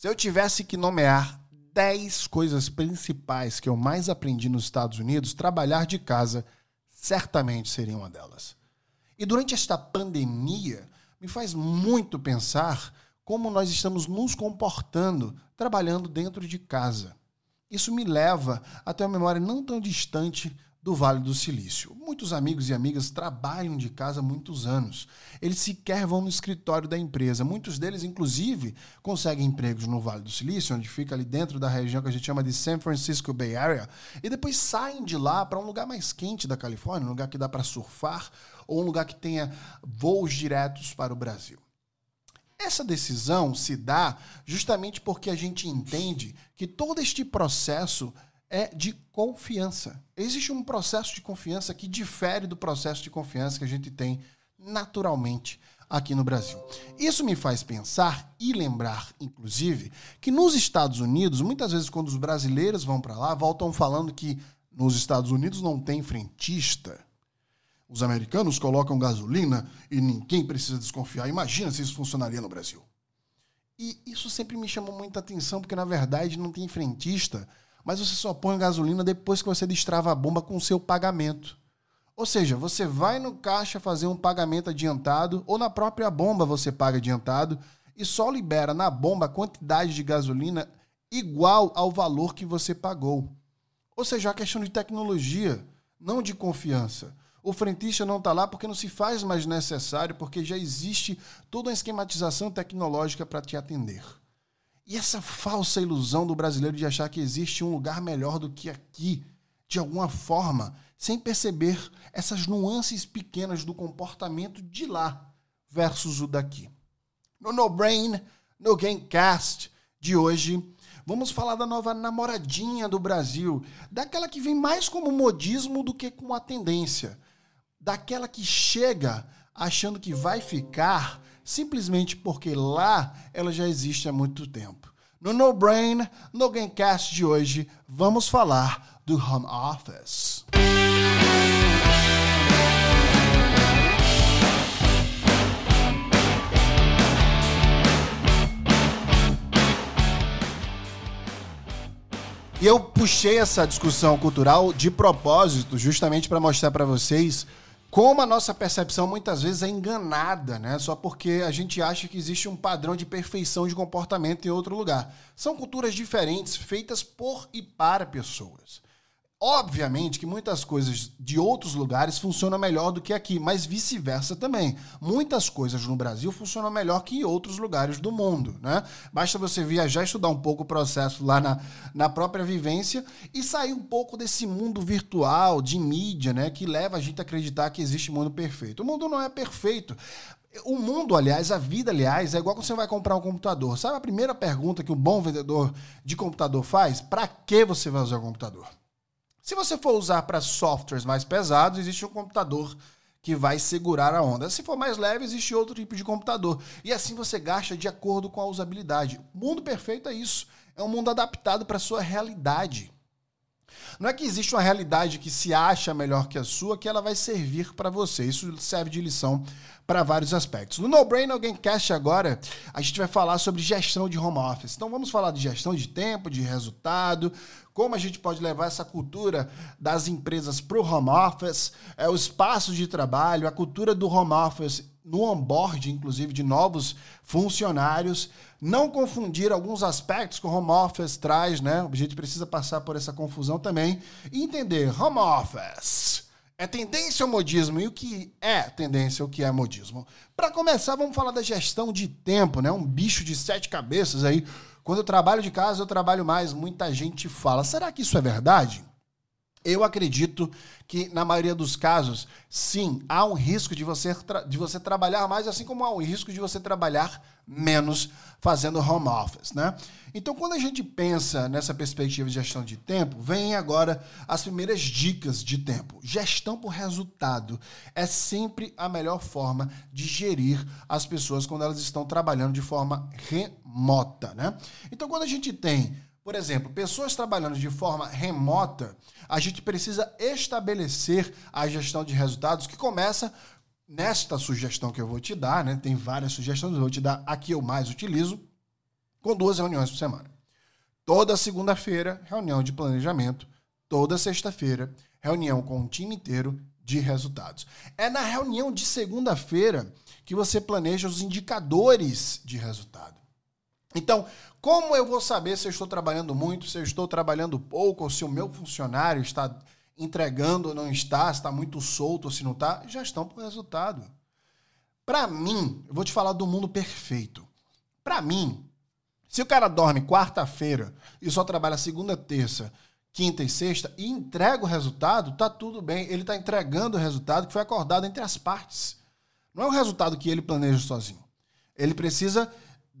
Se eu tivesse que nomear 10 coisas principais que eu mais aprendi nos Estados Unidos, trabalhar de casa certamente seria uma delas. E durante esta pandemia, me faz muito pensar como nós estamos nos comportando trabalhando dentro de casa. Isso me leva até uma memória não tão distante do Vale do Silício. Muitos amigos e amigas trabalham de casa há muitos anos. Eles sequer vão no escritório da empresa. Muitos deles, inclusive, conseguem empregos no Vale do Silício, onde fica ali dentro da região que a gente chama de San Francisco Bay Area, e depois saem de lá para um lugar mais quente da Califórnia, um lugar que dá para surfar ou um lugar que tenha voos diretos para o Brasil. Essa decisão se dá justamente porque a gente entende que todo este processo é de confiança. Existe um processo de confiança que difere do processo de confiança que a gente tem naturalmente aqui no Brasil. Isso me faz pensar e lembrar, inclusive, que nos Estados Unidos, muitas vezes quando os brasileiros vão para lá, voltam falando que nos Estados Unidos não tem frentista. Os americanos colocam gasolina e ninguém precisa desconfiar. Imagina se isso funcionaria no Brasil. E isso sempre me chamou muita atenção, porque na verdade não tem frentista mas você só põe gasolina depois que você destrava a bomba com o seu pagamento. Ou seja, você vai no caixa fazer um pagamento adiantado, ou na própria bomba você paga adiantado, e só libera na bomba a quantidade de gasolina igual ao valor que você pagou. Ou seja, é uma questão de tecnologia, não de confiança. O frentista não está lá porque não se faz mais necessário, porque já existe toda uma esquematização tecnológica para te atender. E essa falsa ilusão do brasileiro de achar que existe um lugar melhor do que aqui, de alguma forma, sem perceber essas nuances pequenas do comportamento de lá versus o daqui. No No Brain, no Gamecast de hoje, vamos falar da nova namoradinha do Brasil, daquela que vem mais como modismo do que com a tendência, daquela que chega achando que vai ficar simplesmente porque lá ela já existe há muito tempo. No No Brain, no Gamecast de hoje, vamos falar do home office. E eu puxei essa discussão cultural de propósito, justamente para mostrar para vocês como a nossa percepção muitas vezes é enganada, né? Só porque a gente acha que existe um padrão de perfeição de comportamento em outro lugar. São culturas diferentes, feitas por e para pessoas. Obviamente que muitas coisas de outros lugares funcionam melhor do que aqui, mas vice-versa também. Muitas coisas no Brasil funcionam melhor que em outros lugares do mundo, né? Basta você viajar, estudar um pouco o processo lá na, na própria vivência e sair um pouco desse mundo virtual, de mídia, né? Que leva a gente a acreditar que existe mundo perfeito. O mundo não é perfeito. O mundo, aliás, a vida, aliás, é igual quando você vai comprar um computador. Sabe a primeira pergunta que um bom vendedor de computador faz? Para que você vai usar o computador? Se você for usar para softwares mais pesados, existe um computador que vai segurar a onda. Se for mais leve, existe outro tipo de computador. E assim você gasta de acordo com a usabilidade. O mundo perfeito é isso. É um mundo adaptado para sua realidade. Não é que existe uma realidade que se acha melhor que a sua, que ela vai servir para você. Isso serve de lição para vários aspectos. No No Brain Alguém Cast agora, a gente vai falar sobre gestão de home office. Então vamos falar de gestão de tempo, de resultado, como a gente pode levar essa cultura das empresas para o home office, é, o espaço de trabalho, a cultura do home office no onboard, inclusive, de novos funcionários. Não confundir alguns aspectos que o home office traz, né? A gente precisa passar por essa confusão também. E entender home office. É tendência ou modismo? E o que é tendência, o que é modismo? Para começar, vamos falar da gestão de tempo, né? Um bicho de sete cabeças aí. Quando eu trabalho de casa, eu trabalho mais. Muita gente fala. Será que isso é verdade? Eu acredito que, na maioria dos casos, sim, há um risco de você, de você trabalhar mais, assim como há um risco de você trabalhar menos fazendo home office, né? Então, quando a gente pensa nessa perspectiva de gestão de tempo, vem agora as primeiras dicas de tempo. Gestão por resultado é sempre a melhor forma de gerir as pessoas quando elas estão trabalhando de forma remota, né? Então, quando a gente tem por exemplo, pessoas trabalhando de forma remota, a gente precisa estabelecer a gestão de resultados que começa nesta sugestão que eu vou te dar, né? Tem várias sugestões, eu vou te dar a que eu mais utilizo, com duas reuniões por semana. Toda segunda-feira, reunião de planejamento. Toda sexta-feira, reunião com o time inteiro de resultados. É na reunião de segunda-feira que você planeja os indicadores de resultado. Então, como eu vou saber se eu estou trabalhando muito, se eu estou trabalhando pouco, ou se o meu funcionário está entregando ou não está, se está muito solto ou se não está? Já estão por resultado. Para mim, eu vou te falar do mundo perfeito. Para mim, se o cara dorme quarta-feira e só trabalha segunda, terça, quinta e sexta e entrega o resultado, tá tudo bem. Ele está entregando o resultado que foi acordado entre as partes. Não é o resultado que ele planeja sozinho. Ele precisa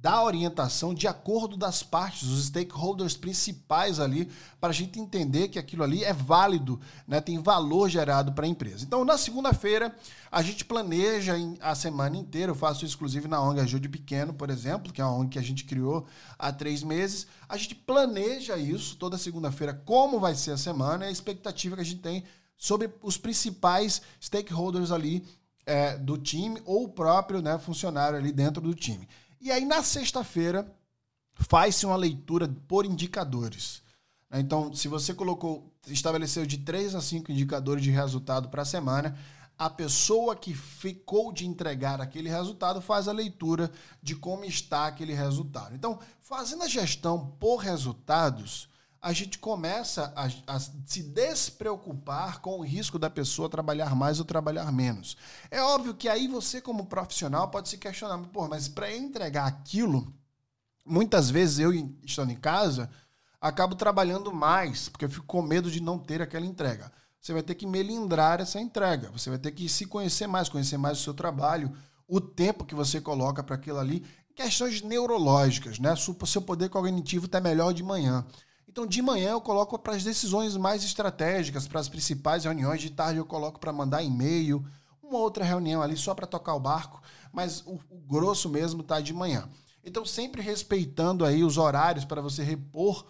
dar orientação de acordo das partes, os stakeholders principais ali, para a gente entender que aquilo ali é válido, né, tem valor gerado para a empresa. Então, na segunda-feira, a gente planeja a semana inteira, eu faço isso na ONG Ajude Pequeno, por exemplo, que é uma ONG que a gente criou há três meses. A gente planeja isso toda segunda-feira, como vai ser a semana e a expectativa que a gente tem sobre os principais stakeholders ali é, do time ou o próprio né, funcionário ali dentro do time. E aí, na sexta-feira, faz-se uma leitura por indicadores. Então, se você colocou, estabeleceu de 3 a 5 indicadores de resultado para a semana, a pessoa que ficou de entregar aquele resultado faz a leitura de como está aquele resultado. Então, fazendo a gestão por resultados, a gente começa a, a, se despreocupar com o risco da pessoa trabalhar mais ou trabalhar menos. É óbvio que aí você, como profissional, pode se questionar, Pô, mas para entregar aquilo, muitas vezes eu, estando em casa, acabo trabalhando mais, porque eu fico com medo de não ter aquela entrega. Você vai ter que melindrar essa entrega, você vai ter que se conhecer mais, conhecer mais o seu trabalho, o tempo que você coloca para aquilo ali, questões neurológicas, né? O seu poder cognitivo está melhor de manhã. Então, de manhã eu coloco para as decisões mais estratégicas, para as principais reuniões. De tarde eu coloco para mandar e-mail, uma outra reunião ali só para tocar o barco, mas o, o grosso mesmo está de manhã. Então, sempre respeitando aí os horários para você repor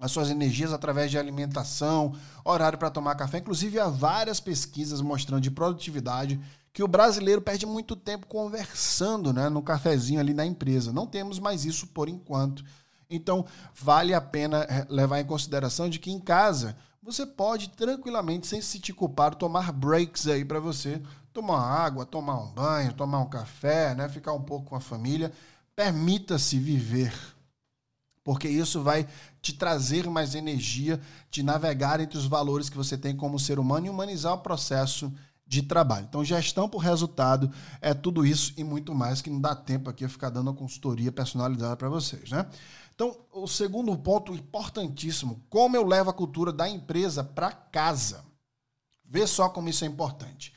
as suas energias através de alimentação, horário para tomar café. Inclusive, há várias pesquisas mostrando de produtividade que o brasileiro perde muito tempo conversando né, no cafezinho ali na empresa. Não temos mais isso por enquanto. Então, vale a pena eh, levar em consideração de que em casa você pode tranquilamente, sem se te culpar, tomar breaks aí para você tomar água, tomar um banho, tomar um café, né? ficar um pouco com a família. Permita-se viver, porque isso vai te trazer mais energia, te navegar entre os valores que você tem como ser humano e humanizar o processo de trabalho. Então, gestão por resultado é tudo isso e muito mais que não dá tempo aqui eu ficar dando uma consultoria personalizada para vocês, né? Então, o segundo ponto importantíssimo, como eu levo a cultura da empresa para casa. Vê só como isso é importante.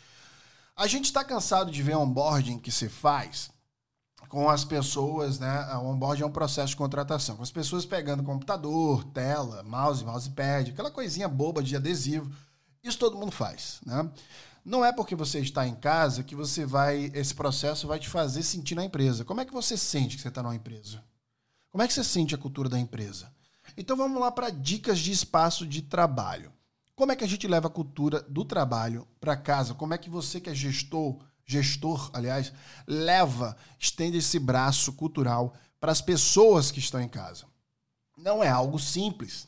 A gente está cansado de ver onboarding que se faz com as pessoas, né? O onboarding é um processo de contratação, com as pessoas pegando computador, tela, mouse, mousepad, aquela coisinha boba de adesivo. Isso todo mundo faz, né? Não é porque você está em casa que você vai, esse processo vai te fazer sentir na empresa. Como é que você sente que você está numa empresa? Como é que você sente a cultura da empresa? Então vamos lá para dicas de espaço de trabalho. Como é que a gente leva a cultura do trabalho para casa? Como é que você que é gestor, gestor, aliás, leva, estende esse braço cultural para as pessoas que estão em casa? Não é algo simples.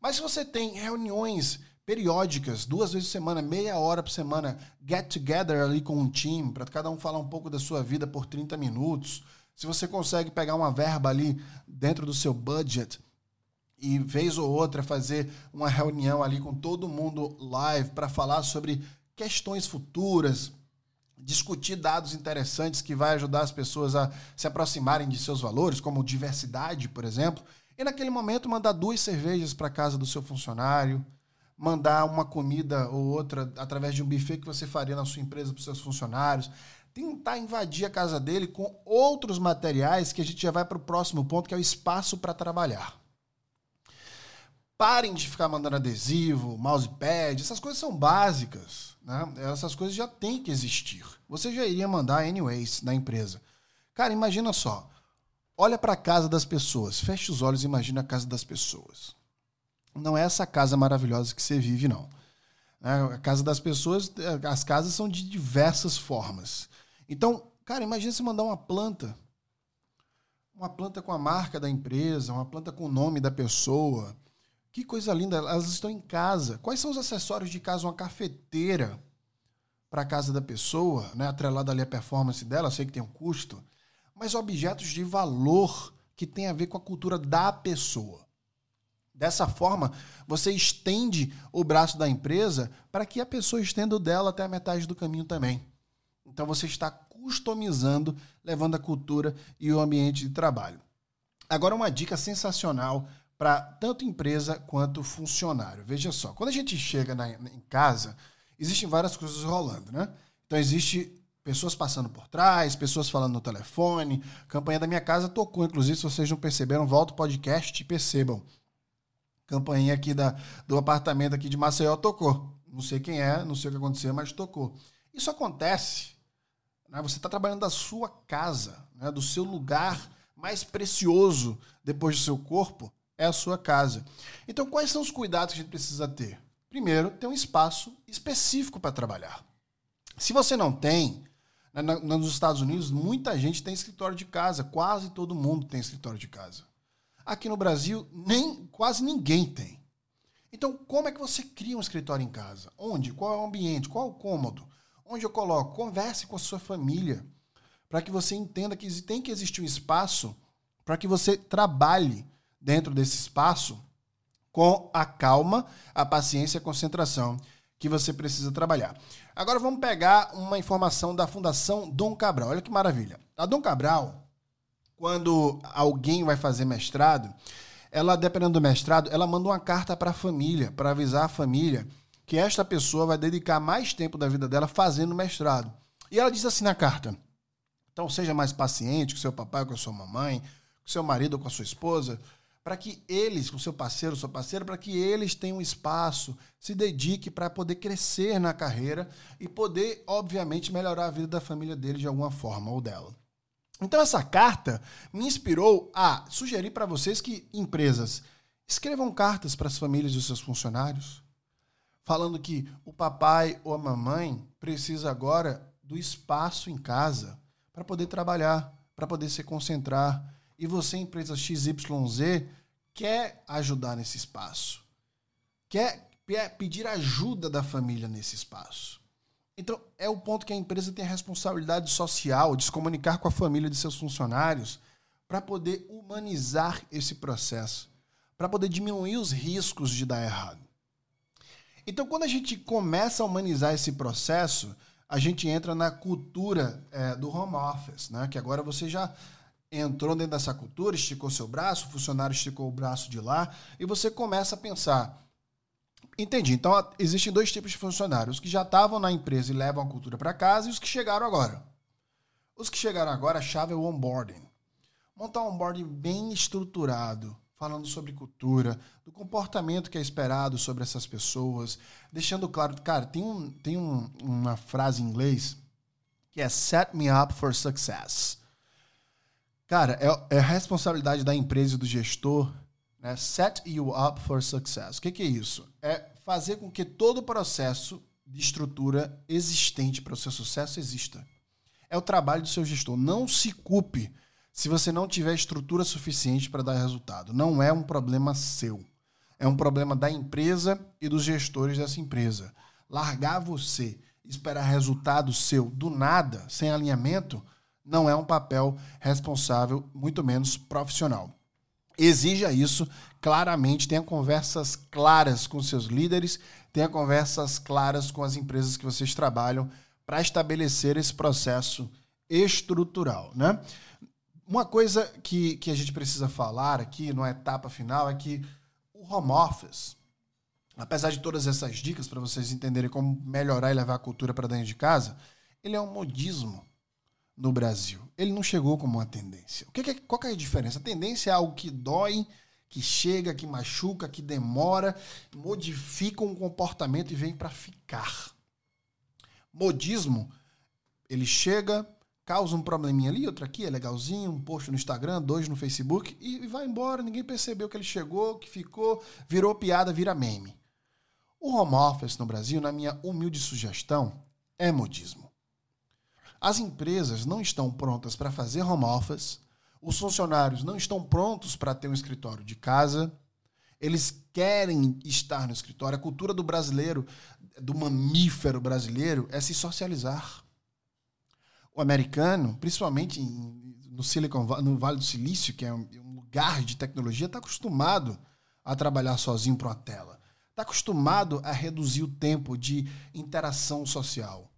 Mas se você tem reuniões periódicas, duas vezes por semana, meia hora por semana, get together ali com um time, para cada um falar um pouco da sua vida por 30 minutos, se você consegue pegar uma verba ali dentro do seu budget e vez ou outra fazer uma reunião ali com todo mundo live para falar sobre questões futuras, discutir dados interessantes que vai ajudar as pessoas a se aproximarem de seus valores, como diversidade, por exemplo, e naquele momento mandar duas cervejas para casa do seu funcionário, mandar uma comida ou outra através de um buffet que você faria na sua empresa para os seus funcionários, tentar invadir a casa dele com outros materiais que a gente já vai para o próximo ponto, que é o espaço para trabalhar. Parem de ficar mandando adesivo, mousepad, essas coisas são básicas. Né? Essas coisas já têm que existir. Você já iria mandar anyways na empresa. Cara, imagina só. Olha para a casa das pessoas. Feche os olhos e imagina a casa das pessoas. Não é essa casa maravilhosa que você vive, não. É, a casa das pessoas, as casas são de diversas formas. Então, cara, imagina se mandar uma planta. uma planta com a marca da empresa, uma planta com o nome da pessoa. Que coisa linda, elas estão em casa. Quais são os acessórios de casa? Uma cafeteira para a casa da pessoa, né? atrelada ali à performance dela, sei que tem um custo, mas objetos de valor que tem a ver com a cultura da pessoa. Dessa forma, você estende o braço da empresa para que a pessoa estenda o dela até a metade do caminho também. Então você está customizando, levando a cultura e o ambiente de trabalho. Agora, uma dica sensacional para tanto empresa quanto funcionário. Veja só, quando a gente chega na, em casa, existem várias coisas rolando, né? Então, existe pessoas passando por trás, pessoas falando no telefone. A campanha da minha casa tocou, inclusive, se vocês não perceberam, volta o podcast e percebam campainha aqui da, do apartamento aqui de Maceió tocou. Não sei quem é, não sei o que aconteceu, mas tocou. Isso acontece. Né? Você está trabalhando da sua casa, né? do seu lugar mais precioso depois do seu corpo, é a sua casa. Então, quais são os cuidados que a gente precisa ter? Primeiro, ter um espaço específico para trabalhar. Se você não tem, né, nos Estados Unidos, muita gente tem escritório de casa, quase todo mundo tem escritório de casa. Aqui no Brasil, nem quase ninguém tem. Então, como é que você cria um escritório em casa? Onde? Qual é o ambiente? Qual é o cômodo? Onde eu coloco? Converse com a sua família para que você entenda que tem que existir um espaço para que você trabalhe dentro desse espaço com a calma, a paciência e a concentração que você precisa trabalhar. Agora vamos pegar uma informação da Fundação Dom Cabral. Olha que maravilha. A Dom Cabral quando alguém vai fazer mestrado, ela, dependendo do mestrado, ela manda uma carta para a família, para avisar a família que esta pessoa vai dedicar mais tempo da vida dela fazendo mestrado. E ela diz assim na carta: então seja mais paciente com seu papai, com a sua mamãe, com seu marido, com a sua esposa, para que eles, com seu parceiro, sua parceira, para que eles tenham espaço, se dedique para poder crescer na carreira e poder, obviamente, melhorar a vida da família dele de alguma forma ou dela. Então essa carta me inspirou a sugerir para vocês que empresas escrevam cartas para as famílias dos seus funcionários, falando que o papai ou a mamãe precisa agora do espaço em casa para poder trabalhar, para poder se concentrar. E você, empresa XYZ, quer ajudar nesse espaço. Quer pedir ajuda da família nesse espaço. Então, é o ponto que a empresa tem a responsabilidade social de se comunicar com a família de seus funcionários para poder humanizar esse processo, para poder diminuir os riscos de dar errado. Então, quando a gente começa a humanizar esse processo, a gente entra na cultura é, do home office, né? que agora você já entrou dentro dessa cultura, esticou seu braço, o funcionário esticou o braço de lá, e você começa a pensar Entendi. Então, existem dois tipos de funcionários: os que já estavam na empresa e levam a cultura para casa e os que chegaram agora. Os que chegaram agora, a chave é o onboarding. Montar um onboarding bem estruturado, falando sobre cultura, do comportamento que é esperado sobre essas pessoas, deixando claro. Cara, tem, um, tem um, uma frase em inglês que é set me up for success. Cara, é, é responsabilidade da empresa e do gestor né? Set you up for success. O que, que é isso? É fazer com que todo o processo de estrutura existente para o seu sucesso exista. É o trabalho do seu gestor. Não se culpe se você não tiver estrutura suficiente para dar resultado. Não é um problema seu. É um problema da empresa e dos gestores dessa empresa. Largar você, esperar resultado seu do nada, sem alinhamento, não é um papel responsável, muito menos profissional. Exija isso claramente, tenha conversas claras com seus líderes, tenha conversas claras com as empresas que vocês trabalham para estabelecer esse processo estrutural, né? Uma coisa que, que a gente precisa falar aqui, na etapa final, é que o home office, apesar de todas essas dicas para vocês entenderem como melhorar e levar a cultura para dentro de casa, ele é um modismo no Brasil. Ele não chegou como uma tendência. O que, que qual que é a diferença? A tendência é algo que dói, que chega, que machuca, que demora, modifica um comportamento e vem para ficar. Modismo, ele chega, causa um probleminha ali, outro aqui, é legalzinho, um post no Instagram, dois no Facebook e vai embora, ninguém percebeu que ele chegou, que ficou, virou piada, vira meme. O home office no Brasil, na minha humilde sugestão, é modismo. As empresas não estão prontas para fazer home office Os funcionários não estão prontos para ter um escritório de casa. Eles querem estar no escritório. A cultura do brasileiro, do mamífero brasileiro, é se socializar. O americano, principalmente no Silicon no Vale do Silício, que é um lugar de tecnologia, está acostumado a trabalhar sozinho para uma tela. Está acostumado a reduzir o tempo de interação social.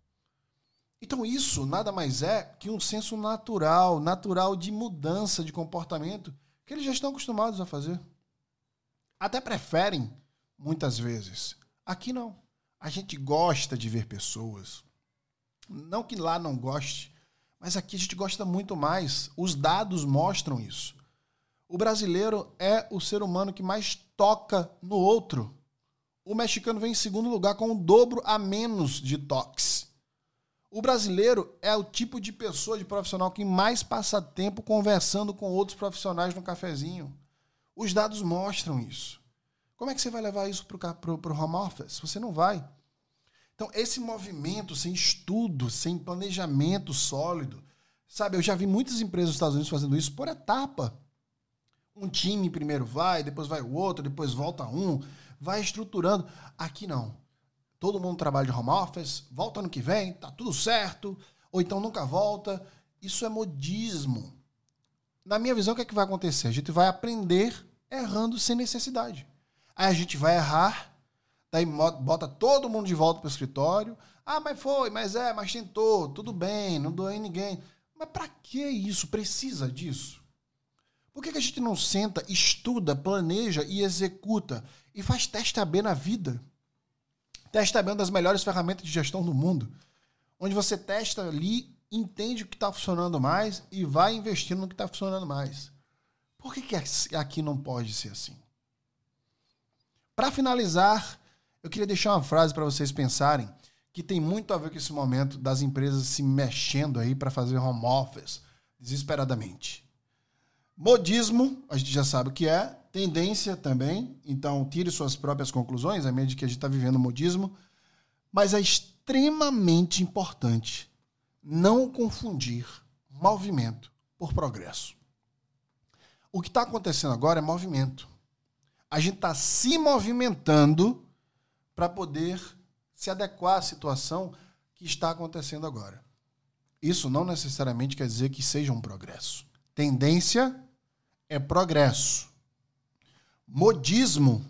Então, isso nada mais é que um senso natural, natural de mudança de comportamento que eles já estão acostumados a fazer. Até preferem, muitas vezes. Aqui não. A gente gosta de ver pessoas. Não que lá não goste, mas aqui a gente gosta muito mais. Os dados mostram isso. O brasileiro é o ser humano que mais toca no outro. O mexicano vem em segundo lugar com o dobro a menos de toques. O brasileiro é o tipo de pessoa, de profissional que mais passa tempo conversando com outros profissionais no cafezinho. Os dados mostram isso. Como é que você vai levar isso para o home office? Você não vai. Então, esse movimento sem estudo, sem planejamento sólido, sabe? Eu já vi muitas empresas dos Estados Unidos fazendo isso por etapa. Um time primeiro vai, depois vai o outro, depois volta um, vai estruturando. Aqui não todo mundo trabalha de home office, volta ano que vem, tá tudo certo, ou então nunca volta. Isso é modismo. Na minha visão, o que, é que vai acontecer? A gente vai aprender errando sem necessidade. Aí a gente vai errar, daí bota todo mundo de volta para o escritório. Ah, mas foi, mas é, mas tentou, tudo bem, não doeu em ninguém. Mas para que isso? Precisa disso? Por que, que a gente não senta, estuda, planeja e executa e faz teste AB na vida? Testa é uma das melhores ferramentas de gestão do mundo, onde você testa ali, entende o que está funcionando mais e vai investindo no que está funcionando mais. Por que, que aqui não pode ser assim? Para finalizar, eu queria deixar uma frase para vocês pensarem que tem muito a ver com esse momento das empresas se mexendo aí para fazer home office desesperadamente. Modismo, a gente já sabe o que é, tendência também, então tire suas próprias conclusões, a medida que a gente está vivendo o modismo, mas é extremamente importante não confundir movimento por progresso. O que está acontecendo agora é movimento. A gente está se movimentando para poder se adequar à situação que está acontecendo agora. Isso não necessariamente quer dizer que seja um progresso. Tendência é progresso. Modismo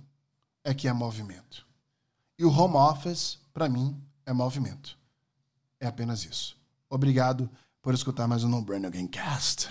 é que é movimento. E o home office, para mim, é movimento. É apenas isso. Obrigado por escutar mais um No Brain Again Cast.